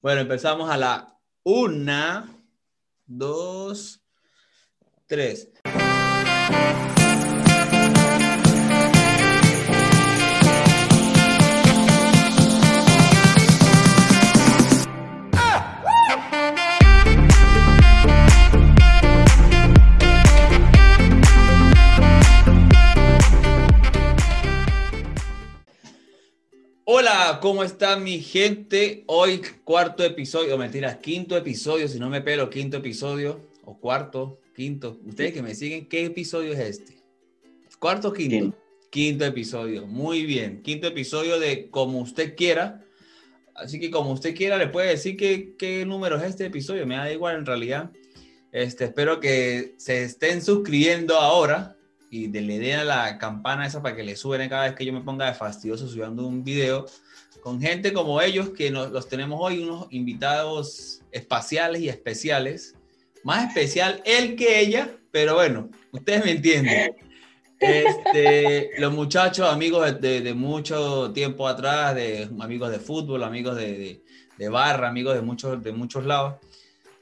Bueno, empezamos a la una, dos, tres. Hola, ¿cómo está mi gente? Hoy cuarto episodio, mentiras, quinto episodio, si no me pelo, quinto episodio, o cuarto, quinto. Ustedes que me siguen, ¿qué episodio es este? ¿Cuarto o quinto? Quinto, quinto episodio, muy bien. Quinto episodio de Como usted quiera. Así que como usted quiera, le puede decir qué, qué número es este episodio, me da igual en realidad. Este, espero que se estén suscribiendo ahora y de, le den a la campana esa para que le suene cada vez que yo me ponga de fastidioso subiendo un video con gente como ellos que nos, los tenemos hoy, unos invitados espaciales y especiales. Más especial él que ella, pero bueno, ustedes me entienden. Este, los muchachos, amigos de, mucho tiempo atrás, de amigos de fútbol, amigos de, de, barra, amigos de muchos, de muchos lados,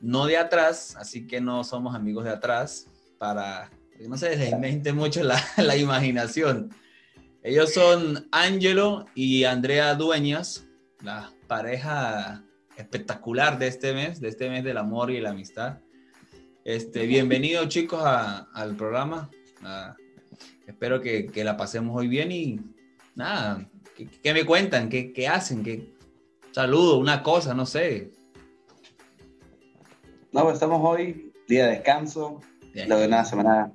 no de atrás, así que no somos amigos de atrás para no se les mucho la, imaginación. Ellos son Angelo y Andrea Dueñas, la pareja espectacular de este mes, de este mes del amor y la amistad. Este, bienvenidos chicos a, al programa. espero que, que, la pasemos hoy bien y nada, ¿qué, me cuentan? ¿Qué, qué hacen? ¿Qué, saludo, una cosa, no sé. No, estamos hoy, día de descanso, lo de una semana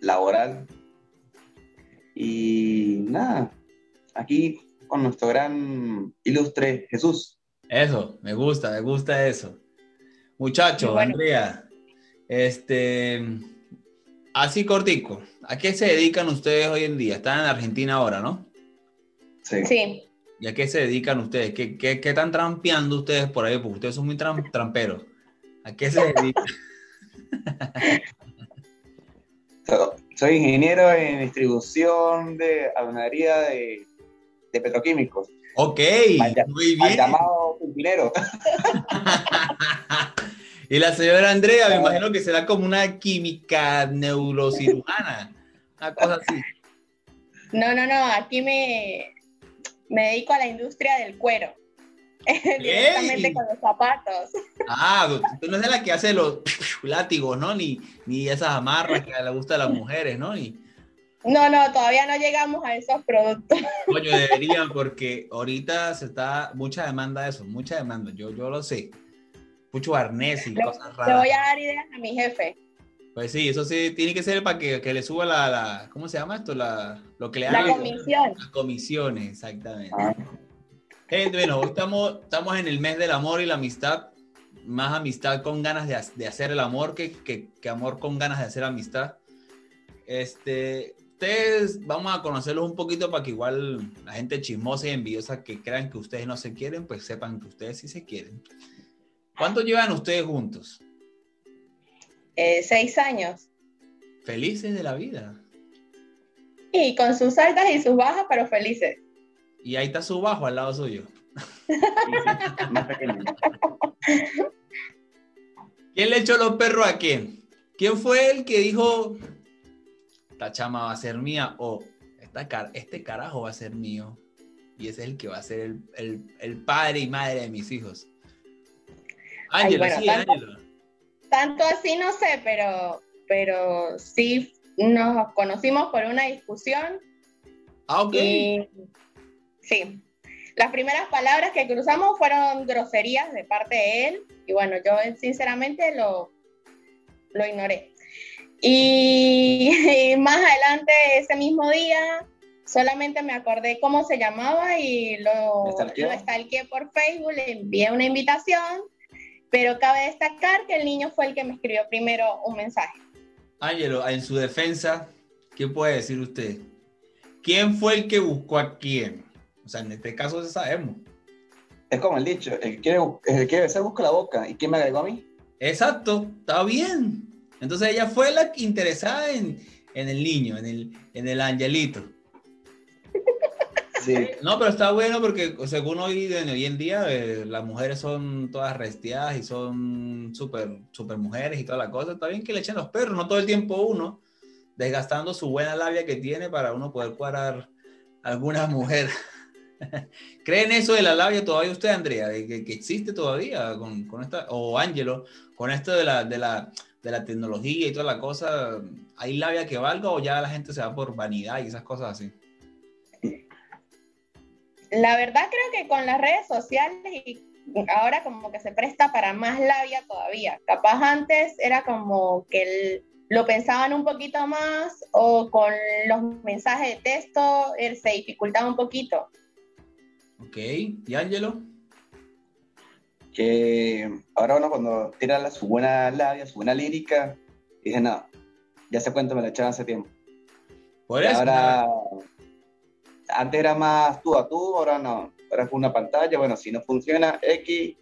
laboral. Y nada, aquí con nuestro gran ilustre Jesús. Eso, me gusta, me gusta eso. Muchacho, Andrea, este, así cortico, ¿a qué se dedican ustedes hoy en día? Están en Argentina ahora, ¿no? Sí. sí. ¿Y a qué se dedican ustedes? ¿Qué, qué, qué están trampeando ustedes por ahí? Porque ustedes son muy tramperos. ¿A qué se dedican? Soy ingeniero en distribución de almacería de, de, petroquímicos. Ok, muy bien. llamado Pimpinero. y la señora Andrea, me imagino que será como una química neurocirujana, una cosa así. No, no, no, aquí me, me dedico a la industria del cuero. Directamente con los zapatos. Ah, tú no es de la que hace los látigos, ¿no? Ni, ni esas amarras que le gustan a las mujeres, ¿no? Ni... No, no, todavía no llegamos a esos productos. Coño, deberían, porque ahorita se está mucha demanda de eso, mucha demanda, yo, yo lo sé. Mucho arnés y cosas raras. Te voy a dar ideas a mi jefe. Pues sí, eso sí, tiene que ser para que, que le suba la, la, ¿cómo se llama esto? La, lo que le La comisión. Las comisiones, exactamente. Ah. Bueno, hoy estamos, estamos en el mes del amor y la amistad. Más amistad con ganas de, de hacer el amor que, que, que, amor con ganas de hacer amistad. Este, ustedes, vamos a conocerlos un poquito para que igual la gente chismosa y envidiosa que crean que ustedes no se quieren, pues sepan que ustedes sí se quieren. ¿Cuánto llevan ustedes juntos? Eh, seis años. Felices de la vida. Y con sus altas y sus bajas, pero felices. Y ahí está su bajo al lado suyo. ¿Quién le echó los perros a quién? ¿Quién fue el que dijo, esta chama va a ser mía o esta, este carajo va a ser mío? Y ese es el que va a ser el, el, el padre y madre de mis hijos. Ángelo, sí, tanto, tanto, así no sé, pero, pero sí nos conocimos por una discusión. Ah, ok. Y Sí. Las primeras palabras que cruzamos fueron groserías de parte de él y bueno, yo sinceramente lo, lo ignoré. Y, más adelante, ese mismo día, solamente me acordé cómo se llamaba y lo, lo stalkeé por Facebook, le envié una invitación, pero cabe destacar que el niño fue el que me escribió primero un mensaje. Ángelo, en su defensa, ¿qué puede decir usted? ¿Quién fue el que buscó a quién? O sea, en este caso ya sabemos. Es como el dicho, el que quiere, el que quiere besar busca la boca. ¿Y quién me agregó a mí? Exacto, está bien. Entonces ella fue la interesada en, en el niño, en el, en el angelito. Sí, No, pero está bueno porque según hoy, hoy en día eh, las mujeres son todas resteadas y son súper super mujeres y toda la cosa. Está bien que le echen los perros, no todo el tiempo uno, desgastando su buena labia que tiene para uno poder cuadrar alguna mujer. ¿Creen eso de la labia todavía usted, Andrea? que, existe todavía con, esta, o Ángelo, con esto de la, de, la, de la tecnología y toda la cosa? ¿Hay labia que valga o ya la gente se va por vanidad y esas cosas así? La verdad creo que con las redes sociales y ahora como que se presta para más labia todavía. Capaz antes era como que lo pensaban un poquito más o con los mensajes de texto eh, se dificultaba un poquito. Ok, ¿y Ángelo? Que ahora uno cuando tira su buena labia, su buena lírica, dice, no, ya se cuenta me la echaron hace tiempo. Por eso. Ahora, antes era más tú a tú, ahora no. Ahora es una pantalla, bueno, si no funciona, X,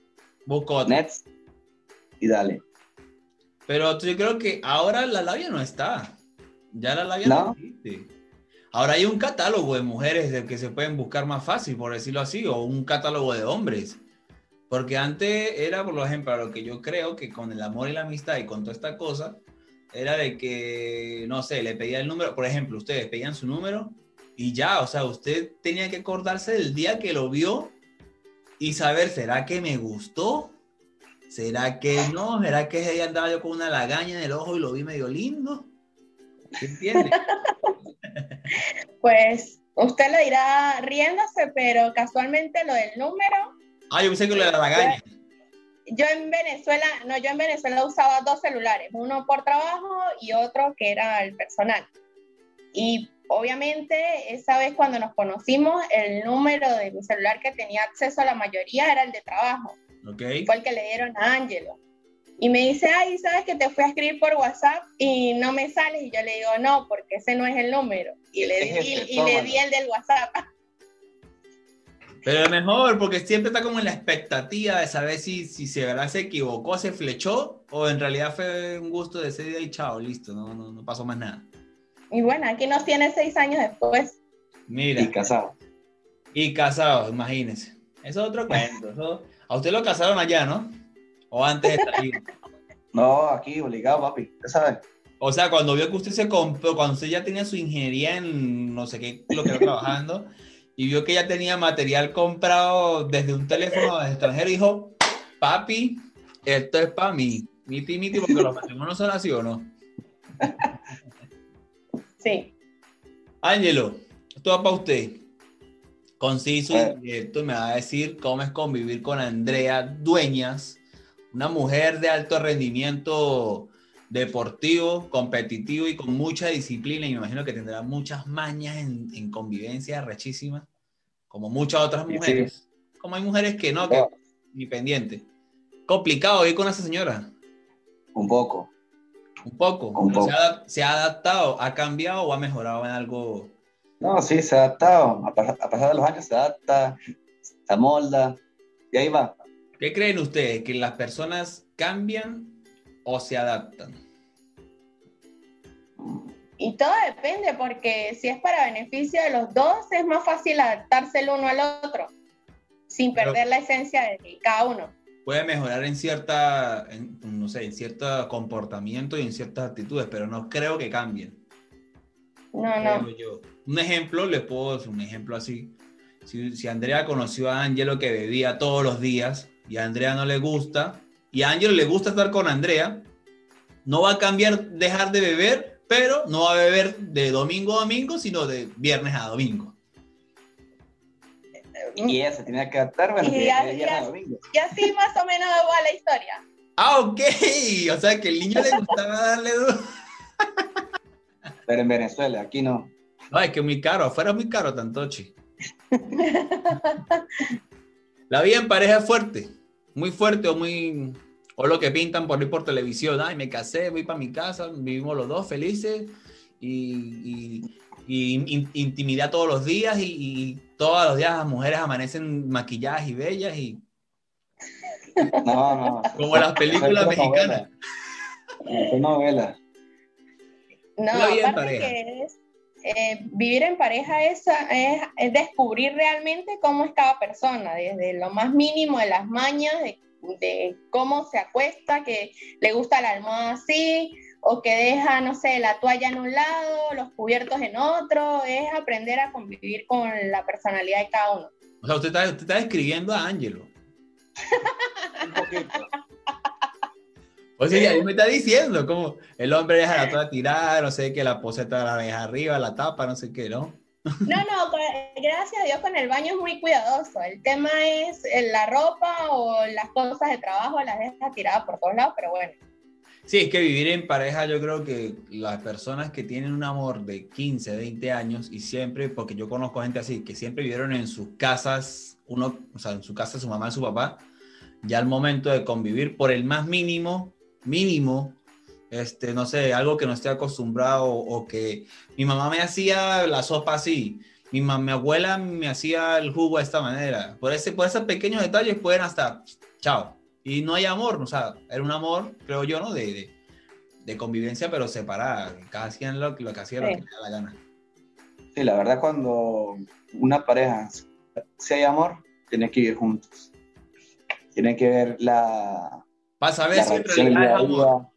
Busco Nets y dale. Pero yo creo que ahora la labia no está. Ya la labia no, existe. Ahora hay un catálogo de mujeres del que se pueden buscar más fácil, por decirlo así, o un catálogo de hombres. Porque antes era, por ejemplo, lo que yo creo que con el amor y la amistad y con toda esta cosa, era de que, no sé, le pedía el número, por ejemplo, ustedes pedían su número y ya, o sea, usted tenía que acordarse del día que lo vio y saber, ¿será que me gustó? ¿Será que no? ¿Será que día andaba yo con una lagaña en el ojo y lo vi medio lindo? ¿Se entiende? pues usted lo dirá riéndose, pero casualmente lo del número. Ah, yo pensé que lo de la lagaña. Yo en Venezuela, no, yo en Venezuela usaba dos celulares, uno por trabajo y otro que era el personal. Y obviamente esa vez cuando nos conocimos, el número de mi celular que tenía acceso a la mayoría era el de trabajo. Okay. Fue el que le dieron a Ángelo. Y me dice, ay, ¿sabes que te fui a escribir por WhatsApp y no me sales? Y yo le digo, no, porque ese no es el número. Y le, di, y, le di el del WhatsApp. Pero mejor, porque siempre está como en la expectativa de saber si, si se, se equivocó, se flechó, o en realidad fue un gusto de ese día y chao, listo, no, no, no pasó más nada. Y bueno, aquí nos tiene seis años después. Mira. Y casado. Y casado, imagínese. Eso es otro cuento. A usted lo casaron allá, ¿no? O antes de salir. no, aquí, obligado, papi. ¿Qué sabes? O sea, cuando vio que usted se compró, cuando usted ya tenía su ingeniería en no sé qué, lo que era trabajando, y vio que ya tenía material comprado desde un teléfono extranjero, dijo, papi, esto es para mí. Miti, miti, porque los matrimonios son así o no. Sí. Ángelo, esto va para usted. Conciso y eh. directo, me va a decir cómo es convivir con Andrea Dueñas, una mujer de alto rendimiento deportivo, competitivo y con mucha disciplina. Y me imagino que tendrá muchas mañas en, convivencia rechísima, como muchas otras mujeres. Como hay mujeres que no, que ni pendiente. Complicado ir con esa señora. Un poco. Un poco. ¿Se, ha, adaptado? ¿Ha cambiado o ha mejorado en algo? No, sí, se ha adaptado. A, pasar de los años se adapta, se amolda y ahí va. ¿Qué creen ustedes? ¿Que las personas cambian o se adaptan? Y todo depende, porque si es para beneficio de los dos, es más fácil adaptarse el uno al otro, sin perder la esencia de cada uno puede mejorar en cierta, no sé, en cierto comportamiento y en ciertas actitudes, pero no creo que cambien. No, no. Un ejemplo, le puedo un ejemplo así. Si, Andrea conoció a Angelo que bebía todos los días y a Andrea no le gusta, y a Angelo le gusta estar con Andrea, no va a cambiar dejar de beber, pero no va a beber de domingo a domingo, sino de viernes a domingo y ella se tenía que adaptar, bueno, y, así más o menos va la historia. Ah, ok. O sea, que el niño le gustaba darle duro. Pero en Venezuela, aquí no. No, es que muy caro. Afuera es muy caro, Tantochi. la vida en pareja es fuerte. Muy fuerte o muy... O lo que pintan por ir por televisión. Ay, me casé, voy para mi casa, vivimos los dos felices. y, y intimidad todos los días y, todos los días las mujeres amanecen maquilladas y bellas y... No, no. Como las películas mexicanas. No, novela. No, aparte que es, eh, vivir en pareja es, es, descubrir realmente cómo es cada persona, desde lo más mínimo de las mañas, de, de, cómo se acuesta, que le gusta la almohada así, o que deja, no sé, la toalla en un lado, los cubiertos en otro, es aprender a convivir con la personalidad de cada uno. O sea, usted está, usted está describiendo a Ángelo. un poquito. O sea, ahí me está diciendo como el hombre deja la toalla tirada, no sé, que la poseta la deja arriba, la tapa, no sé qué, ¿no? No, no, gracias a Dios con el baño es muy cuidadoso. El tema es eh, la ropa o las cosas de trabajo las deja tiradas por todos lados, pero bueno. Sí, es que vivir en pareja, yo creo que las personas que tienen un amor de 15, 20 años y siempre, porque yo conozco gente así, que siempre vivieron en sus casas, uno, o sea, en su casa, su mamá y su papá, ya al momento de convivir, por el más mínimo, mínimo, este, no sé, algo que no esté acostumbrado o, que mi mamá me hacía la sopa así, mi, mi abuela me hacía el jugo de esta manera. Por, ese, por esos pequeños detalles pueden hasta, chao. Y no hay amor, o sea, era un amor, creo yo, ¿no? De, de, convivencia, pero separada. Cada hacían lo, lo que hacía lo que le la gana. Sí, la verdad, cuando una pareja, si hay amor, tiene que vivir juntos. Tiene que ver la, para saber si en realidad es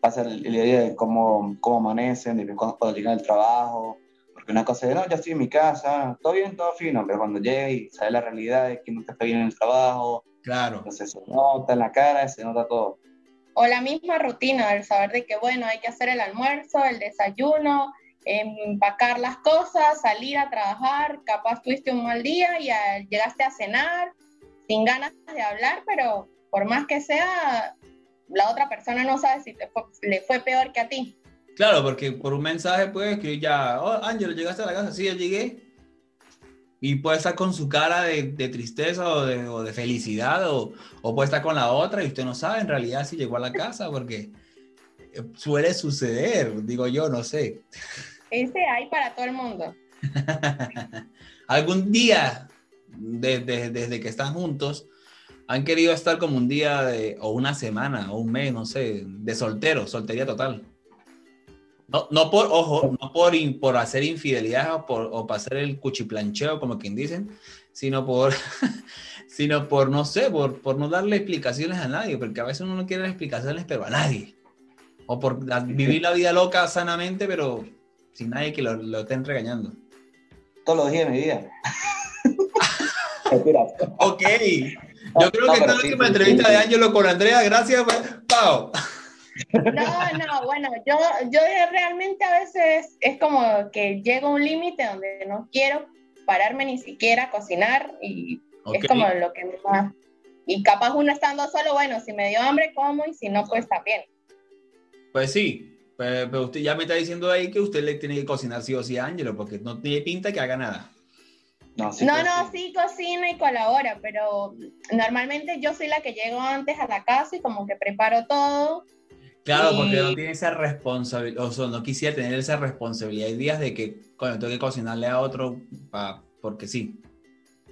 Pasa el, día a día de cómo, cómo amanecen, de cuando, llegan al trabajo. Porque una cosa es, no, ya estoy en mi casa, todo bien, todo fino, pero cuando llega y sabe la realidad de que no está bien en el trabajo. Claro. Entonces se nota en la cara, se nota todo. O la misma rutina, el saber de que, bueno, hay que hacer el almuerzo, el desayuno, empacar las cosas, salir a trabajar, capaz tuviste un mal día y llegaste a cenar sin ganas de hablar, pero por más que sea, la otra persona no sabe si le fue peor que a ti. Claro, porque por un mensaje puede escribir ya, oh, Ángel, llegaste a la casa, sí, yo llegué. Y puede estar con su cara de, tristeza o de, felicidad, o, puede estar con la otra y usted no sabe en realidad si llegó a la casa, porque suele suceder, digo yo, no sé. Ese hay para todo el mundo. Algún día, desde que están juntos, han querido estar como un día de, o una semana o un mes, no sé, de soltero, soltería total. No, no por, ojo, no por, por hacer infidelidad o, por, o para hacer el cuchiplancheo, como quien dicen, sino por, sino por, no sé, por, por no darle explicaciones a nadie, porque a veces uno no quiere explicaciones, pero a nadie. O por vivir la vida loca sanamente, pero sin nadie que lo, lo estén regañando. Todos los días de mi vida. ok. Yo creo que esta es la última entrevista de Ángelo con Andrea. Gracias, Pau. No, no, bueno, yo, yo realmente a veces es como que llego a un límite donde no quiero pararme ni siquiera a cocinar y es como lo que me va. Y capaz uno estando solo, bueno, si me dio hambre, como y si no, pues también. Pues sí, pero, usted ya me está diciendo ahí que usted le tiene que cocinar sí o sí a Ángelo, porque no tiene pinta que haga nada. No, no, sí cocina y colabora, pero normalmente yo soy la que llego antes a la casa y como que preparo todo. Claro, porque no tiene esa responsabilidad, o sea, no quisiera tener esa responsabilidad. Hay días de que, cuando tengo que cocinarle a otro, pa, porque sí.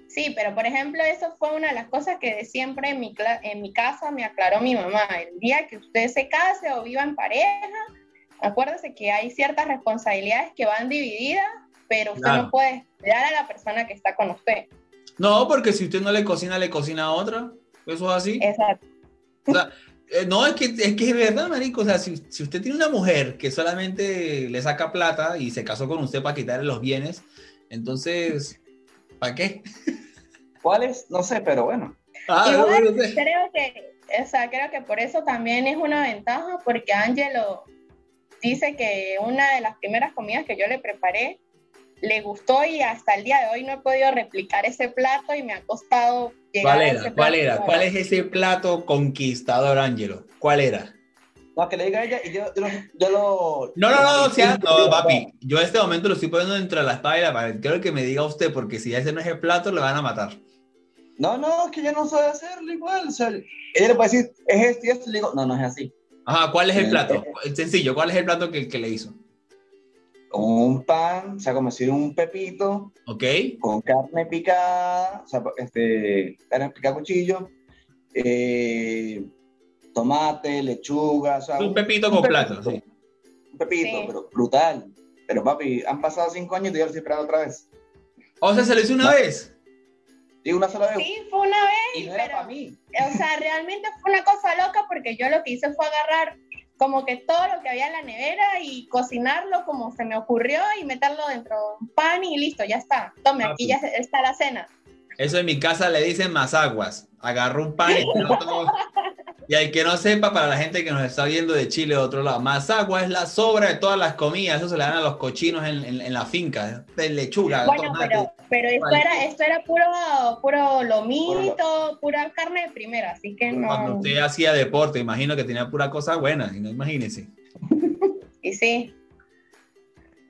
Sí, pero por ejemplo, eso fue una de las cosas que siempre en mi, en mi casa me aclaró mi mamá. El día que usted se case o viva en pareja, acuérdese que hay ciertas responsabilidades que van divididas pero usted no puede esperar a la persona que está con usted. No, porque si usted no le cocina, le cocina a otra. Eso es así. Exacto. O sea, eh, no, es que, es que es verdad, marico. O sea, si, si, usted tiene una mujer que solamente le saca plata y se casó con usted para quitarle los bienes, entonces, ¿para qué? ¿Cuáles? No sé, pero bueno. Ah, Igual, creo que, o sea, creo que por eso también es una ventaja, porque Angelo dice que una de las primeras comidas que yo le preparé le gustó y hasta el día de hoy no he podido replicar ese plato y me ha costado llegar ¿Cuál era? A ese ¿Cuál era? ¿Cuál es ese plato conquistador, Ángelo? ¿Cuál era? No, que le diga a ella y yo, yo, lo... No, no, no, o sea, no, papi. Yo en este momento lo estoy poniendo entre la espada y la pared. Quiero que me diga usted, porque si ese no es el plato, le van a matar. No, no, es que yo no sabe hacerlo igual. O sea, ella le puede decir, es esto y esto, y le digo, no, no es así. Ajá, ¿cuál es el plato? Sencillo, ¿cuál es el plato que, que le hizo? Un pan, o sea, como decir un pepito. Ok. Con carne picada, o sea, este, carne picada cuchillo, eh, tomate, lechuga, o sea, Un pepito con plato, sí. Un pepito, pero brutal. Pero papi, han pasado cinco años y yo lo estoy esperando otra vez. O sea, ¿se lo hizo una vez? Sí, una sola vez. Sí, fue una vez. Y no era para mí. O sea, realmente fue una cosa loca porque yo lo que hice fue agarrar como que todo lo que había en la nevera y cocinarlo como se me ocurrió y meterlo dentro de un pan y listo, ya está. Tome, aquí ya está la cena. Eso en mi casa le dicen más aguas. Agarró un pan y todo. Y al que no sepa, para la gente que nos está viendo de Chile de otro lado, agua es la sobra de todas las comidas. Eso se le dan a los cochinos en, en, la finca, de lechuga. Bueno, pero, pero esto, era, esto era puro, puro lomito, pura carne de primera, así que no. Cuando usted hacía deporte, imagino que tenía pura cosa buena, no imagínese. y sí.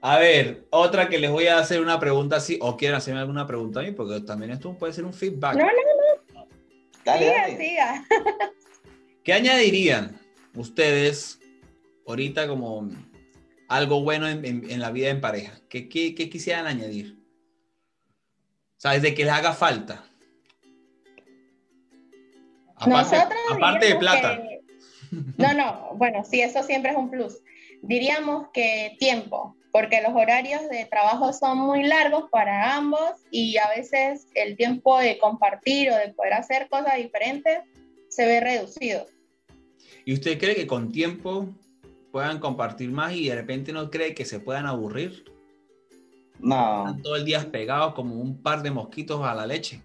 A ver, otra que les voy a hacer una pregunta así, o quieren hacerme alguna pregunta a mí, porque también esto puede ser un feedback. No, no, no. Dale, siga, siga. ¿Qué añadirían ustedes ahorita como algo bueno en, la vida en pareja? ¿Qué, quisieran añadir? ¿Sabes? De que les haga falta. Aparte, aparte de plata. No, no, bueno, sí, eso siempre es un plus. Diríamos que tiempo, porque los horarios de trabajo son muy largos para ambos y a veces el tiempo de compartir o de poder hacer cosas diferentes se ve reducido. ¿Y usted cree que con tiempo puedan compartir más y de repente no cree que se puedan aburrir? No. Están todo el día pegados como un par de mosquitos a la leche.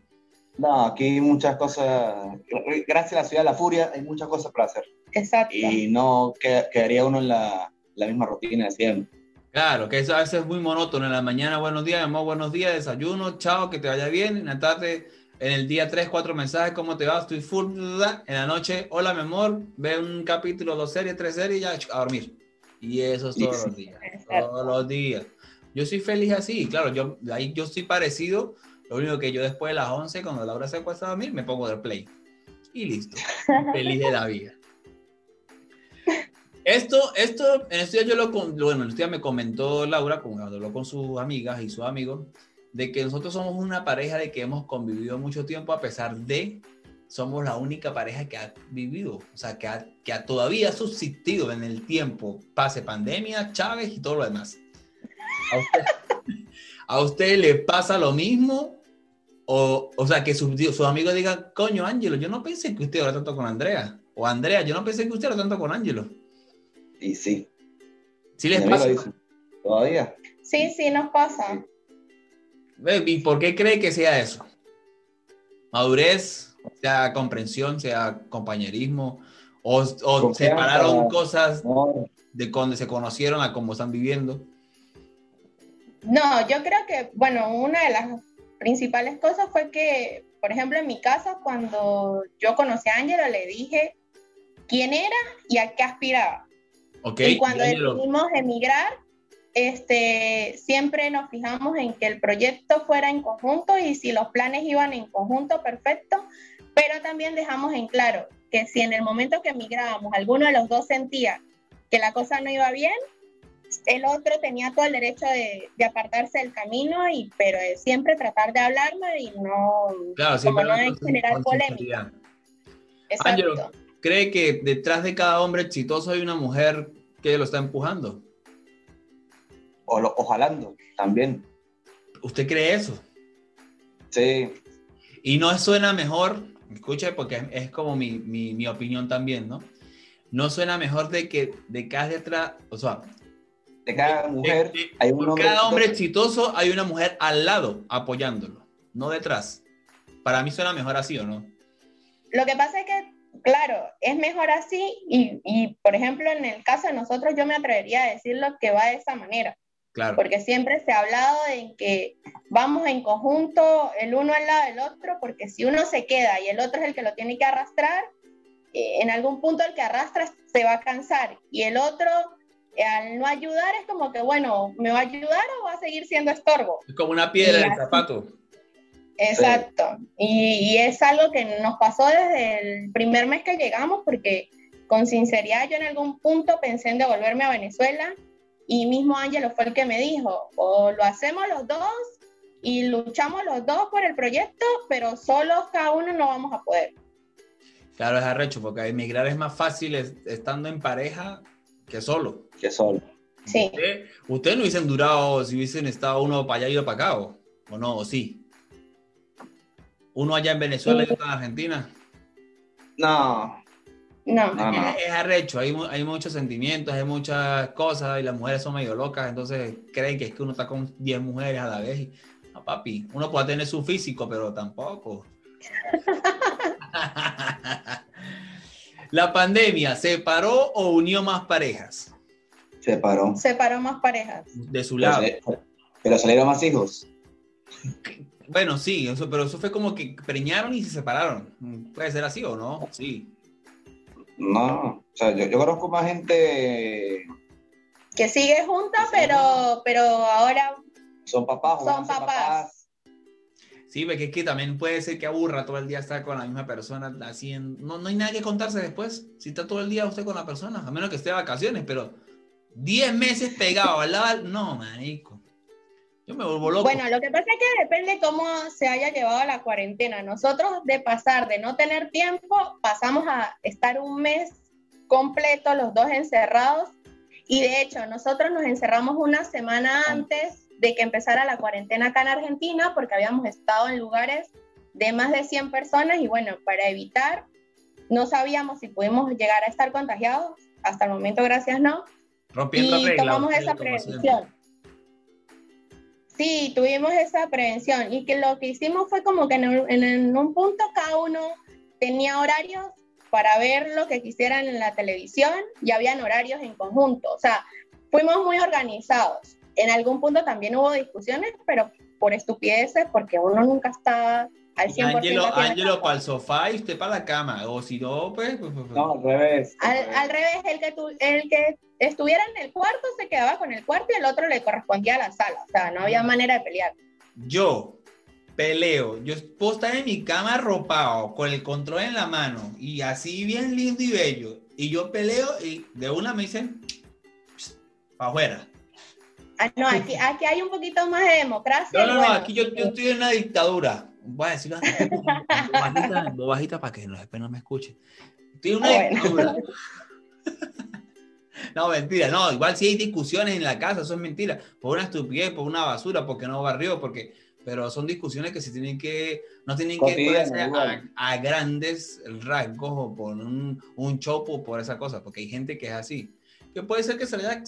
No, aquí hay muchas cosas. Gracias a la ciudad de la furia, hay muchas cosas para hacer. Exacto. Y no quedaría uno en la, misma rutina de siempre. Claro, que eso a veces es muy monótono. En la mañana, buenos días, amor, buenos días, desayuno, chao, que te vaya bien. En la tarde, en el día tres, cuatro mensajes, ¿cómo te va? Estoy full. En la noche, hola, mi amor, ve un capítulo, dos series, tres series y ya a dormir. Y eso es todos los días. Todos los días. Yo soy feliz así, claro, yo, ahí yo estoy parecido. Lo único que yo después de las 11, cuando Laura se acuesta a dormir, me pongo de play. Y listo. feliz de la vida. Esto, esto, en este día yo lo, bueno, en este día me comentó Laura, cuando habló con sus amigas y sus amigos, de que nosotros somos una pareja de que hemos convivido mucho tiempo a pesar de somos la única pareja que ha vivido, o sea, que, ha, que ha todavía subsistido en el tiempo, pase pandemia, Chávez y todo lo demás. ¿A usted, le pasa lo mismo? O, o sea, que sus su amigos digan, coño, Ángelo, yo no pensé que usted era tanto con Andrea. O Andrea, yo no pensé que usted era tanto con Ángelo. Y sí. ¿Sí les pasa? ¿Todavía? Sí, sí, nos pasa. ¿Y por qué cree que sea eso? ¿Madurez, sea comprensión, sea compañerismo? ¿O, separaron cosas de cuando se conocieron a cómo están viviendo? No, yo creo que, bueno, una de las principales cosas fue que, por ejemplo, en mi casa, cuando yo conocí a Ángela, le dije quién era y a qué aspiraba. Y cuando decidimos emigrar, este, siempre nos fijamos en que el proyecto fuera en conjunto y si los planes iban en conjunto, perfecto, pero también dejamos en claro que si en el momento que emigrábamos alguno de los dos sentía que la cosa no iba bien, el otro tenía todo el derecho de, apartarse del camino, y, pero siempre tratar de hablarme y no, como no generar polémica. Exacto. ¿cree que detrás de cada hombre exitoso hay una mujer que lo está empujando? O, lo, jalando también. ¿Usted cree eso? Sí. Y no suena mejor, escuche, porque es, como mi, mi, opinión también, ¿no? No suena mejor de que de cada detrás, o sea, de cada mujer hay un hombre cada hombre exitoso hay una mujer al lado apoyándolo, no detrás. Para mí suena mejor así, ¿o no? Lo que pasa es que, claro, es mejor así y, y, por ejemplo, en el caso de nosotros, yo me atrevería a decirlo que va de esa manera. Porque siempre se ha hablado de que vamos en conjunto el uno al lado del otro, porque si uno se queda y el otro es el que lo tiene que arrastrar, eh, en algún punto el que arrastra se va a cansar y el otro eh, al no ayudar es como que, bueno, ¿me va a ayudar o va a seguir siendo estorbo? Es como una piedra en el zapato. Exacto. Y, y, es algo que nos pasó desde el primer mes que llegamos, porque con sinceridad yo en algún punto pensé en devolverme a Venezuela y mismo Ángelo fue el que me dijo, o lo hacemos los dos y luchamos los dos por el proyecto, pero solos cada uno no vamos a poder. Claro, es arrecho, porque emigrar es más fácil estando en pareja que solo. Que solo. Sí. Ustedes no hubiesen durado si hubiesen estado uno para allá y otro para acá, ¿o, no? ¿O sí? Uno allá en Venezuela y otro en Argentina. No. No. Es, arrecho, hay, hay muchos sentimientos, hay muchas cosas y las mujeres son medio locas, entonces creen que es que uno está con 10 mujeres a la vez. Y, no, papi, uno puede tener su físico, pero tampoco. ¿La pandemia separó o unió más parejas? Separó. Separó más parejas. De su lado. Pero, salieron más hijos. Bueno, sí, eso, pero eso fue como que preñaron y se separaron. ¿Puede ser así o no? Sí. No, o sea, yo, conozco más gente... Que sigue junta, pero, pero ahora... Son papás. Son papás. Sí, porque es que también puede ser que aburra todo el día estar con la misma persona, así no, no hay nada que contarse después, si está todo el día usted con la persona, a menos que esté de vacaciones, pero 10 meses pegado al lado, no, manico. Yo me vuelvo loco. Bueno, lo que pasa es que depende cómo se haya llevado la cuarentena. Nosotros de pasar de no tener tiempo, pasamos a estar un mes completo los dos encerrados y de hecho nosotros nos encerramos una semana antes de que empezara la cuarentena acá en Argentina, porque habíamos estado en lugares de más de 100 personas y bueno, para evitar, no sabíamos si pudimos llegar a estar contagiados, hasta el momento gracias no, Rompiendo y tomamos esa prevención. Sí, tuvimos esa prevención y que lo que hicimos fue como que en, un punto cada uno tenía horarios para ver lo que quisieran en la televisión y habían horarios en conjunto, o sea, fuimos muy organizados. En algún punto también hubo discusiones, pero por estupideces, porque uno nunca está al 100%. Ángelo, Ángelo para el sofá y usted para la cama, o si no, pues... pues, pues, pues. No, al revés. Al, revés, el que, el que estuviera en el cuarto se quedaba con el cuarto y el otro le correspondía a la sala, o sea, no había manera de pelear. Yo peleo, yo puedo estar en mi cama arropado, con el control en la mano, y así bien lindo y bello, y yo peleo y de una me dicen, para afuera. Ah, no, aquí, aquí hay un poquito más de democracia. No, no, no, aquí yo, estoy en una dictadura. Voy a decirlo bajita, bajita para que después no me escuchen. En una ah, dictadura. No, mentira, no, igual si hay discusiones en la casa, eso es mentira, por una estupidez, por una basura, porque no barrió, porque, pero son discusiones que se tienen que, no tienen que a, a, grandes rasgos o por un, un chopo por esa cosa, porque hay gente que es así que puede ser que se haya,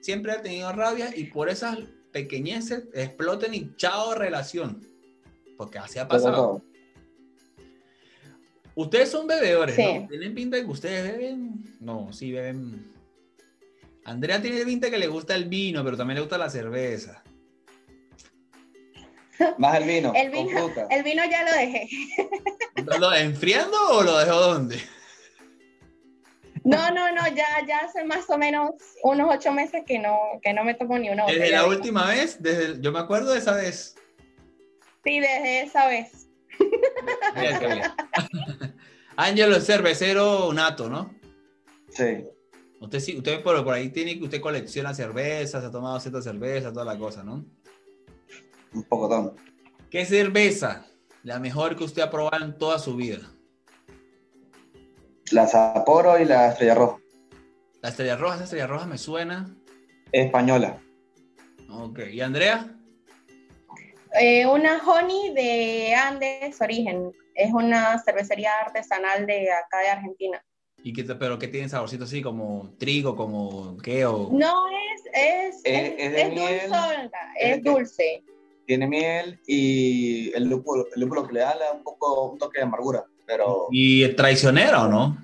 siempre ha tenido rabia y por esas pequeñeces exploten y chao relación. Porque así ha pasado. Ustedes son bebedores, ¿no? ¿Tienen pinta de que ustedes beben? No, sí beben. Andrea tiene pinta que le gusta el vino, pero también le gusta la cerveza. Más el vino. El vino, el vino ya lo dejé. ¿Lo enfriando o lo dejó dónde? No, no, no, ya, ya hace más o menos unos ocho meses que no, que no me tomo ni una ¿Desde la última vez? Desde, yo me acuerdo de esa vez. Sí, desde esa vez. Ángelo es cervecero nato, ¿no? Sí. Usted sí, usted por, por ahí tiene que usted colecciona cervezas, ha tomado cierta cerveza, toda la cosa, ¿no? Un poco tanto. ¿Qué cerveza? La mejor que usted ha probado en toda su vida. La Sapporo y la Estrella Roja. La Estrella Roja, esa Estrella Roja me suena. Española. Ok, ¿y Andrea? Eh, una Honey de Andes Origen. Es una cervecería artesanal de acá de Argentina. ¿Y qué, pero qué tiene saborcito así como trigo, como qué o...? No, es, es, eh, es, es, dulce, es dulce. Tiene miel y el lúpulo, el lúpulo que le da le da un poco un toque de amargura pero... ¿Y traicionera o? No.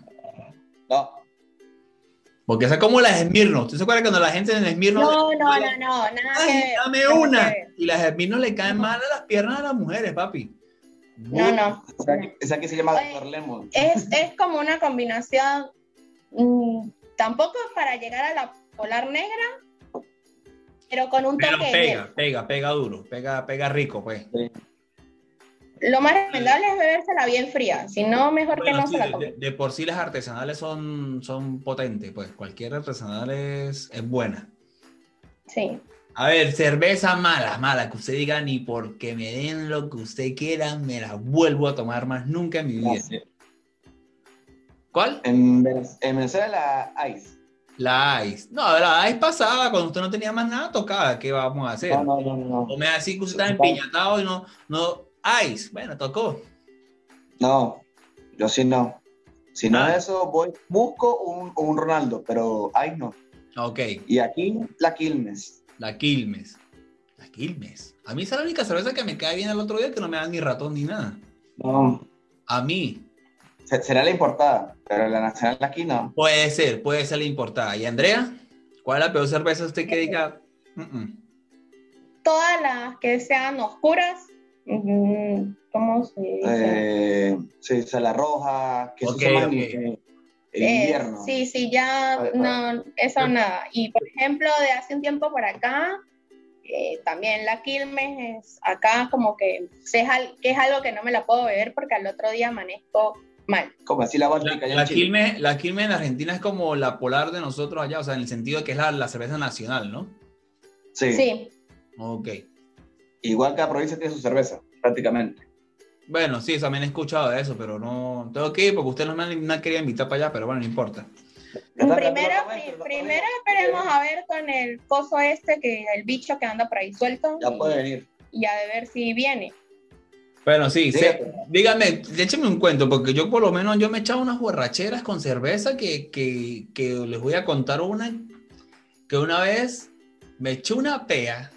Porque esa es como las Esmirno. ¿Usted se acuerda cuando la gente en el Esmirno... No, no, no, no, nada dame una. Y las Esmirno le caen mal a las piernas de las mujeres, papi. No, no. Esa que se llama Doctor Lemon. Es, es como una combinación, mm, tampoco para llegar a la polar negra, pero con un pero pega, pega, pega duro, pega, pega rico, pues. Sí. Lo más recomendable es bebérsela bien fría, si no, mejor que no se la de, de, por sí las artesanales son, son potentes, pues cualquier artesanal es, es buena. Sí. A ver, cerveza mala, mala, que usted diga ni porque me den lo que usted quiera, me la vuelvo a tomar más nunca en mi vida. ¿Cuál? En, Venezuela, Ice. La Ice. No, la Ice pasaba cuando usted no tenía más nada tocaba. ¿Qué vamos a hacer? No, no, no. no. O me así que usted estaba empiñatado y no, no. Ice, bueno, tocó. No, yo sí no. Si no es eso, voy, busco un, un Ronaldo, pero Ice no. Ok. Y aquí la Quilmes. La Quilmes. La Quilmes. A mí es la única cerveza que me cae bien el otro día que no me da ni ratón ni nada. No. A mí. Será la importada, pero la nacional aquí no. Puede ser, puede ser la importada. ¿Y Andrea? ¿Cuál es la peor cerveza usted que diga? Todas las que sean oscuras. ¿Cómo se dice? Eh, sí, la roja, que okay, se okay. invierno. sí, sí, ya no, eso nada. Y por ejemplo, de hace un tiempo por acá, eh, también la Quilmes es acá como que, que es algo que no me la puedo beber porque al otro día amanezco mal. Como así la vodka la, la Quilmes, la Quilmes en Argentina es como la polar de nosotros allá, o sea, en el sentido de que es la, cerveza nacional, ¿no? Sí. Sí. Ok. Igual cada provincia tiene su cerveza, prácticamente. Bueno, sí, también he escuchado de eso, pero no tengo que ir porque usted no me han querido invitar para allá, pero bueno, no importa. Primero, primero esperemos a ver con el coso este, que el bicho que anda por ahí suelto. Ya puede venir. Y a ver si viene. Bueno, sí, dígame, écheme un cuento, porque yo por lo menos yo me he echado unas borracheras con cerveza que, que, que les voy a contar una, que una vez me eché una pea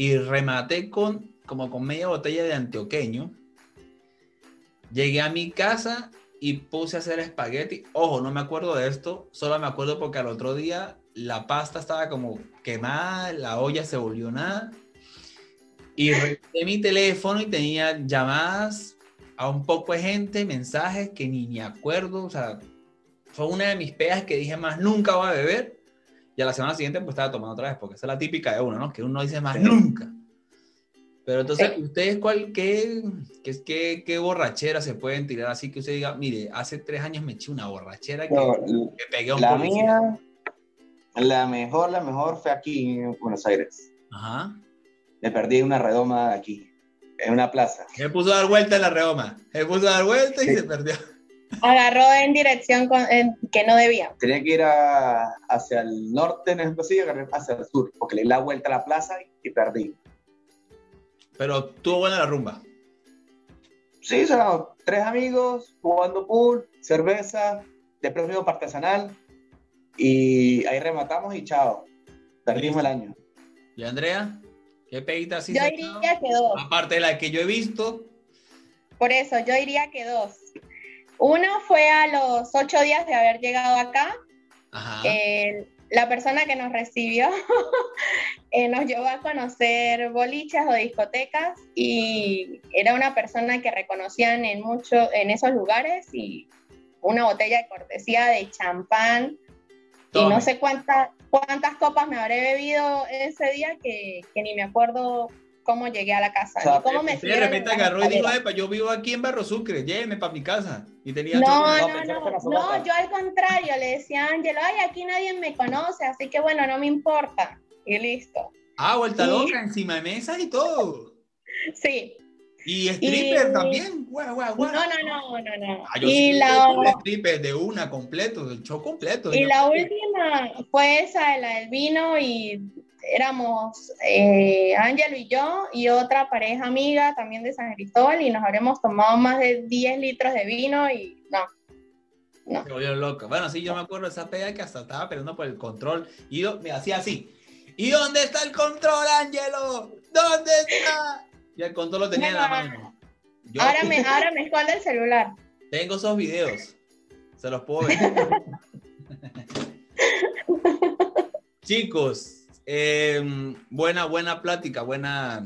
y rematé con como con media botella de antioqueño. Llegué a mi casa y puse a hacer espagueti. Ojo, no me acuerdo de esto, solo me acuerdo porque al otro día la pasta estaba como quemada, la olla se volvió nada. Y revisé mi teléfono y tenía llamadas a un poco de gente, mensajes que ni me acuerdo. O sea, fue una de mis peas que dije más nunca voy a beber. Y a la semana siguiente pues estaba tomando otra vez, porque esa es la típica de uno, ¿no? Que uno dice más nunca. Pero entonces, ¿ustedes cuál, qué, qué, qué, borrachera se pueden tirar así que usted diga, mire, hace tres años me eché una borrachera que, pegué a un La mía, la mejor, la mejor fue aquí en Buenos Aires. Ajá. Me perdí una redoma aquí, en una plaza. Se puso a dar vuelta en la redoma. Se puso a dar vuelta y se perdió. Agarró en dirección que no debía. Tenía que ir hacia el norte, en el agarré hacia el sur, porque le di la vuelta a la plaza y perdí. Pero tuvo buena la rumba. Sí, son tres amigos jugando pool, cerveza, después vimos artesanal y ahí rematamos y chao. Perdimos el año. ¿Y Andrea? ¿Qué peguita así? Yo diría que dos. Aparte de la que yo he visto. Por eso, yo diría que dos. Uno fue a los ocho días de haber llegado acá. Ajá. La persona que nos recibió eh, nos llevó a conocer bolichas o discotecas y era una persona que reconocían en, mucho, en esos lugares y una botella de cortesía de champán. Y no sé cuántas cuántas copas me habré bebido ese día que, que ni me acuerdo cómo llegué a la casa. cómo me de repente agarró y dijo, yo vivo aquí en Barro Sucre, lléveme para mi casa. Y tenía no, no, no, no, yo al contrario, le decía a Ángelo, ay, aquí nadie me conoce, así que bueno, no me importa. Y listo. Ah, vuelta loca, encima de mesas y todo. Sí. Y stripper también, guau, guau, guau. No, no, no, no, no. Ah, y la stripper de una completo, del show completo. Y la última fue esa, la del vino y éramos eh, Ángelo y yo y otra pareja amiga también de San Cristóbal y nos habremos tomado más de 10 litros de vino y no. No. Se volvió loco. Bueno, sí, yo me acuerdo de esa pega que hasta estaba peleando por el control y me hacía así. ¿Y dónde está el control, Ángelo? ¿Dónde está? Y el control lo tenía en la mano. ahora, me, ahora me esconde el celular. Tengo esos videos. Se los puedo ver. Chicos, Em, buena, buena plática, buena,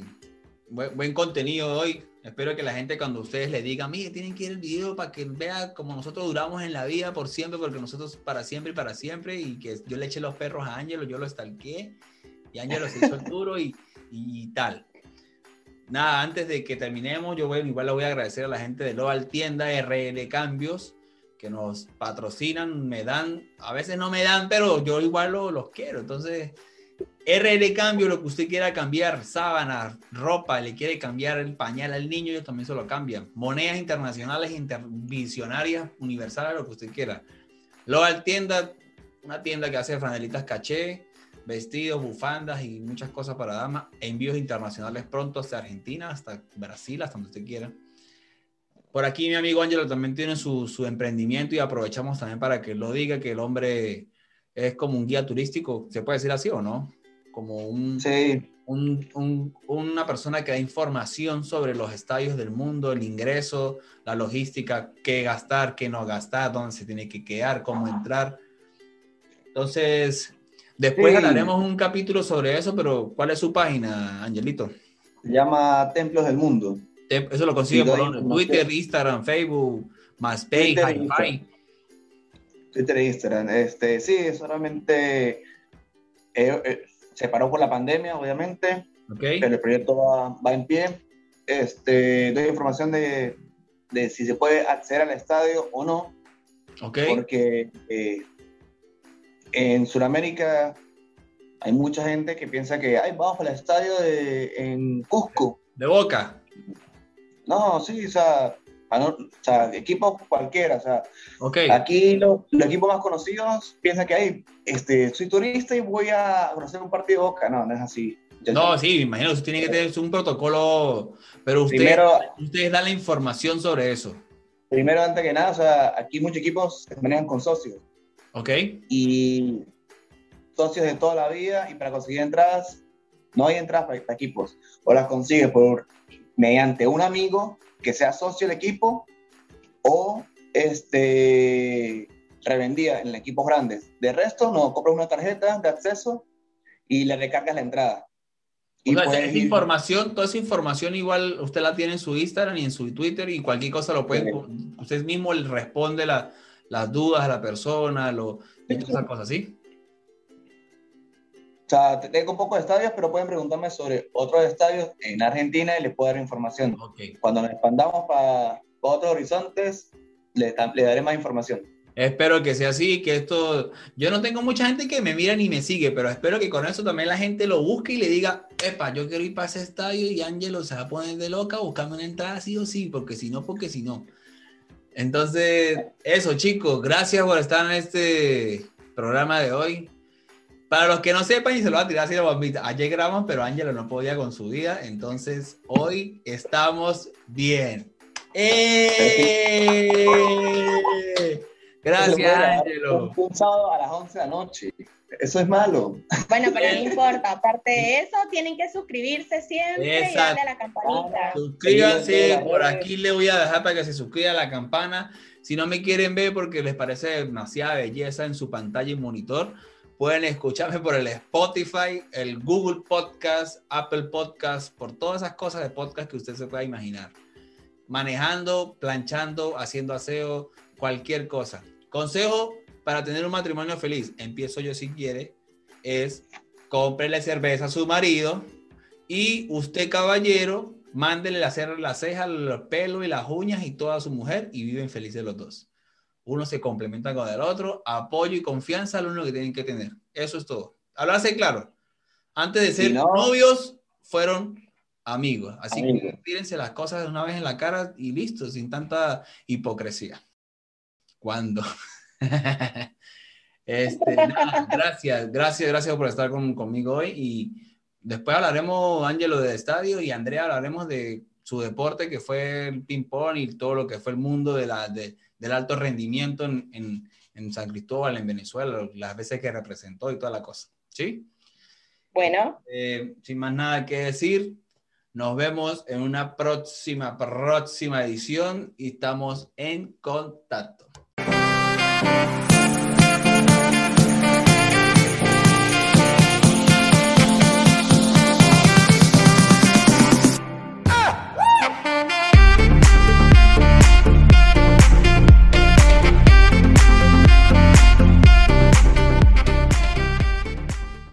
buen, contenido hoy. Espero que la gente cuando ustedes le digan, mire, tienen que ir el video para que vea como nosotros duramos en la vida por siempre, porque nosotros para siempre y para siempre, y que yo le eché los perros a Ángelo, yo lo estalqué, y Ángelo se hizo el duro y, y tal. Nada, antes de que terminemos, yo igual le voy a agradecer a la gente de Loval Tienda RL Cambios, que nos patrocinan, me dan, a veces no me dan, pero yo igual los quiero. Entonces, RL Cambio, lo que usted quiera cambiar, sábanas, ropa, le quiere cambiar el pañal al niño, ellos también se lo cambian. Monedas internacionales, intervisionarias, universales, lo que usted quiera. Local Tienda, una tienda que hace franelitas caché, vestidos, bufandas y muchas cosas para damas. Envíos internacionales pronto hasta Argentina, hasta Brasil, hasta donde usted quiera. Por aquí mi amigo Ángelo también tiene su, su, emprendimiento y aprovechamos también para que lo diga, que el hombre es como un guía turístico, ¿se puede decir así o no? Como un, sí. un, un, una persona que da información sobre los estadios del mundo, el ingreso, la logística, qué gastar, qué no gastar, dónde se tiene que quedar, cómo entrar. Entonces, después hablaremos un capítulo sobre eso, pero ¿cuál es su página, Angelito? Se llama Templos del Mundo. Eso lo consigo por Twitter, Instagram, Facebook, MySpace, Hi-Fi. Twitter e Instagram. Este, sí, solamente eh, eh, se paró por la pandemia, obviamente. Pero el proyecto va, va, en pie. Este, doy información de, de, si se puede acceder al estadio o no. Okay. Porque eh, en Sudamérica hay mucha gente que piensa que Ay, vamos al estadio de, en Cusco. De Boca. No, sí, o sea, o sea, equipos cualquiera, o sea, aquí los equipos más conocidos piensan que hay, este, soy turista y voy a conocer un partido de Boca, no, no es así. no, sí, me imagino que tiene que tener un protocolo, pero usted, primero, ustedes dan la información sobre eso. Primero, antes que nada, o sea, aquí muchos equipos se manejan con socios. Ok. Y socios de toda la vida, y para conseguir entradas, no hay entradas para equipos, o las consigues por mediante un amigo que sea socio del equipo o este, revendía en equipos grandes. De resto, no, compras una tarjeta de acceso y le recargas la entrada. Y esa información, toda esa información igual usted la tiene en su Instagram y en su Twitter y cualquier cosa lo puede, usted mismo le responde las dudas a la persona, lo, y todas esas cosas, ¿sí? O sea, tengo un poco de estadios, pero pueden preguntarme sobre otros estadios en Argentina y les puedo dar información. Cuando nos expandamos para, otros horizontes, le, le daré más información. Espero que sea así, que esto... Yo no tengo mucha gente que me mira ni me sigue, pero espero que con eso también la gente lo busque y le diga, epa, yo quiero ir para ese estadio y Ángelo se va a poner de loca buscando una entrada sí o sí, porque si no, porque si no. Entonces, eso chicos, gracias por estar en este programa de hoy. Para los que no sepan, y se lo va a tirar así la bombita, ayer grabamos, pero Ángelo no podía con su día, entonces hoy estamos bien. ¡Eh! Gracias, Ángelo. Un, sábado a las 11 de la noche. Eso es malo. Bueno, pero no importa. Aparte de eso, tienen que suscribirse siempre y darle a la campanita. Suscríbanse. Por aquí le voy a dejar para que se suscriba a la campana. Si no me quieren ver porque les parece demasiada belleza en su pantalla y monitor, Pueden escucharme por el Spotify, el Google Podcast, Apple Podcast, por todas esas cosas de podcast que usted se pueda imaginar. Manejando, planchando, haciendo aseo, cualquier cosa. Consejo para tener un matrimonio feliz, empiezo yo si quiere, es cómprele cerveza a su marido y usted caballero, mándele hacer las cejas, los pelos y las uñas y toda su mujer y viven felices los dos uno se complementa con el otro, apoyo y confianza lo único que tienen que tener. Eso es todo. Hablarse claro. Antes de ser novios, fueron amigos. Así que tírense las cosas de una vez en la cara y listo, sin tanta hipocresía. ¿Cuándo? este, gracias, gracias, gracias por estar conmigo hoy. Y después hablaremos, Ángelo, de estadio y Andrea hablaremos de su deporte, que fue el ping-pong y todo lo que fue el mundo de la, de, del alto rendimiento en, San Cristóbal, en Venezuela, las veces que representó y toda la cosa. ¿Sí? Bueno. Eh, sin más nada que decir, nos vemos en una próxima, próxima edición y estamos en contacto.